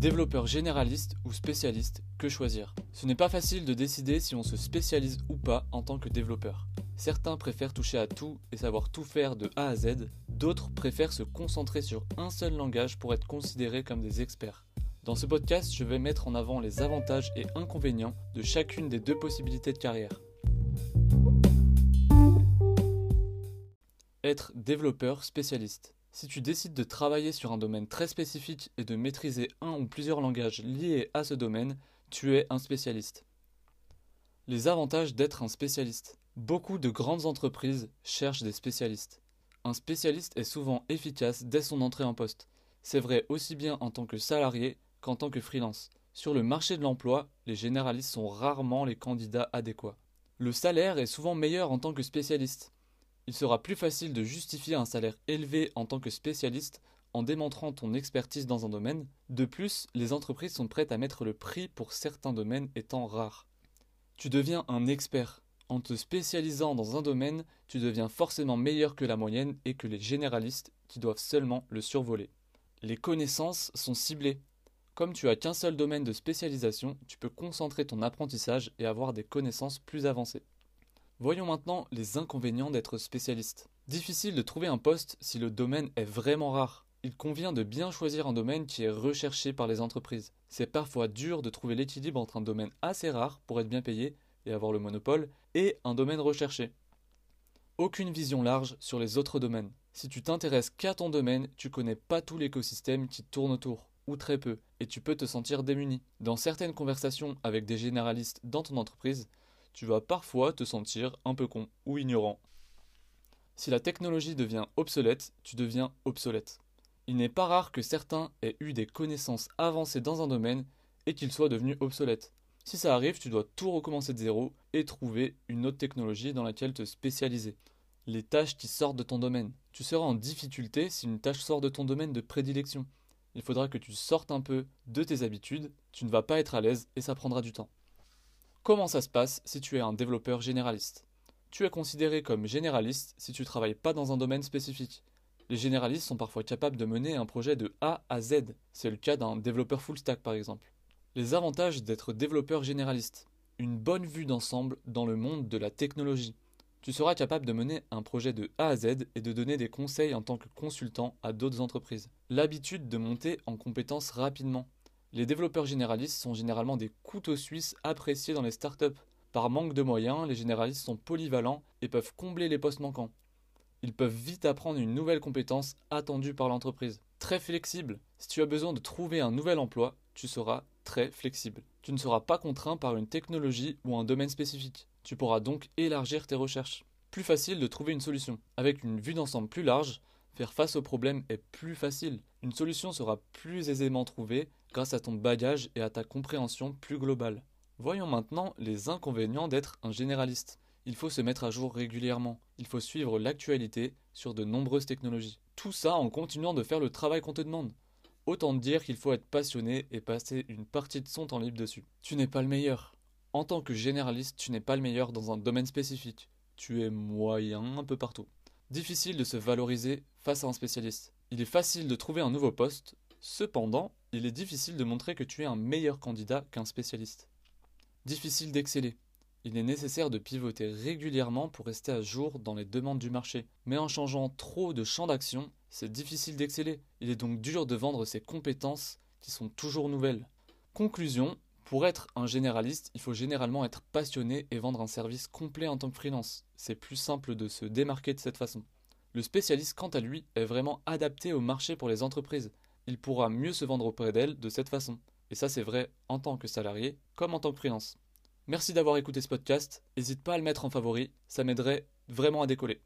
Développeur généraliste ou spécialiste, que choisir? Ce n'est pas facile de décider si on se spécialise ou pas en tant que développeur. Certains préfèrent toucher à tout et savoir tout faire de A à Z, d'autres préfèrent se concentrer sur un seul langage pour être considérés comme des experts. Dans ce podcast, je vais mettre en avant les avantages et inconvénients de chacune des deux possibilités de carrière. Être développeur spécialiste. Si tu décides de travailler sur un domaine très spécifique et de maîtriser un ou plusieurs langages liés à ce domaine, tu es un spécialiste. Les avantages d'être un spécialiste. Beaucoup de grandes entreprises cherchent des spécialistes. Un spécialiste est souvent efficace dès son entrée en poste. C'est vrai aussi bien en tant que salarié qu'en tant que freelance. Sur le marché de l'emploi, les généralistes sont rarement les candidats adéquats. Le salaire est souvent meilleur en tant que spécialiste il sera plus facile de justifier un salaire élevé en tant que spécialiste en démontrant ton expertise dans un domaine. De plus, les entreprises sont prêtes à mettre le prix pour certains domaines étant rares. Tu deviens un expert. En te spécialisant dans un domaine, tu deviens forcément meilleur que la moyenne et que les généralistes qui doivent seulement le survoler. Les connaissances sont ciblées. Comme tu as qu'un seul domaine de spécialisation, tu peux concentrer ton apprentissage et avoir des connaissances plus avancées. Voyons maintenant les inconvénients d'être spécialiste. Difficile de trouver un poste si le domaine est vraiment rare. Il convient de bien choisir un domaine qui est recherché par les entreprises. C'est parfois dur de trouver l'équilibre entre un domaine assez rare pour être bien payé et avoir le monopole et un domaine recherché. Aucune vision large sur les autres domaines. Si tu t'intéresses qu'à ton domaine, tu connais pas tout l'écosystème qui tourne autour, ou très peu, et tu peux te sentir démuni. Dans certaines conversations avec des généralistes dans ton entreprise, tu vas parfois te sentir un peu con ou ignorant. Si la technologie devient obsolète, tu deviens obsolète. Il n'est pas rare que certains aient eu des connaissances avancées dans un domaine et qu'ils soient devenus obsolètes. Si ça arrive, tu dois tout recommencer de zéro et trouver une autre technologie dans laquelle te spécialiser. Les tâches qui sortent de ton domaine. Tu seras en difficulté si une tâche sort de ton domaine de prédilection. Il faudra que tu sortes un peu de tes habitudes, tu ne vas pas être à l'aise et ça prendra du temps. Comment ça se passe si tu es un développeur généraliste? Tu es considéré comme généraliste si tu ne travailles pas dans un domaine spécifique. Les généralistes sont parfois capables de mener un projet de A à Z. C'est le cas d'un développeur full stack par exemple. Les avantages d'être développeur généraliste. Une bonne vue d'ensemble dans le monde de la technologie. Tu seras capable de mener un projet de A à Z et de donner des conseils en tant que consultant à d'autres entreprises. L'habitude de monter en compétences rapidement. Les développeurs généralistes sont généralement des couteaux suisses appréciés dans les startups. Par manque de moyens, les généralistes sont polyvalents et peuvent combler les postes manquants. Ils peuvent vite apprendre une nouvelle compétence attendue par l'entreprise. Très flexible. Si tu as besoin de trouver un nouvel emploi, tu seras très flexible. Tu ne seras pas contraint par une technologie ou un domaine spécifique. Tu pourras donc élargir tes recherches. Plus facile de trouver une solution. Avec une vue d'ensemble plus large, faire face au problème est plus facile. Une solution sera plus aisément trouvée grâce à ton bagage et à ta compréhension plus globale. Voyons maintenant les inconvénients d'être un généraliste. Il faut se mettre à jour régulièrement, il faut suivre l'actualité sur de nombreuses technologies. Tout ça en continuant de faire le travail qu'on te demande. Autant dire qu'il faut être passionné et passer une partie de son temps libre dessus. Tu n'es pas le meilleur. En tant que généraliste, tu n'es pas le meilleur dans un domaine spécifique. Tu es moyen un peu partout. Difficile de se valoriser face à un spécialiste. Il est facile de trouver un nouveau poste, cependant, il est difficile de montrer que tu es un meilleur candidat qu'un spécialiste. Difficile d'exceller. Il est nécessaire de pivoter régulièrement pour rester à jour dans les demandes du marché. Mais en changeant trop de champ d'action, c'est difficile d'exceller. Il est donc dur de vendre ses compétences qui sont toujours nouvelles. Conclusion, pour être un généraliste, il faut généralement être passionné et vendre un service complet en tant que freelance. C'est plus simple de se démarquer de cette façon. Le spécialiste, quant à lui, est vraiment adapté au marché pour les entreprises il pourra mieux se vendre auprès d'elle de cette façon. Et ça, c'est vrai en tant que salarié comme en tant que freelance. Merci d'avoir écouté ce podcast. N'hésite pas à le mettre en favori, ça m'aiderait vraiment à décoller.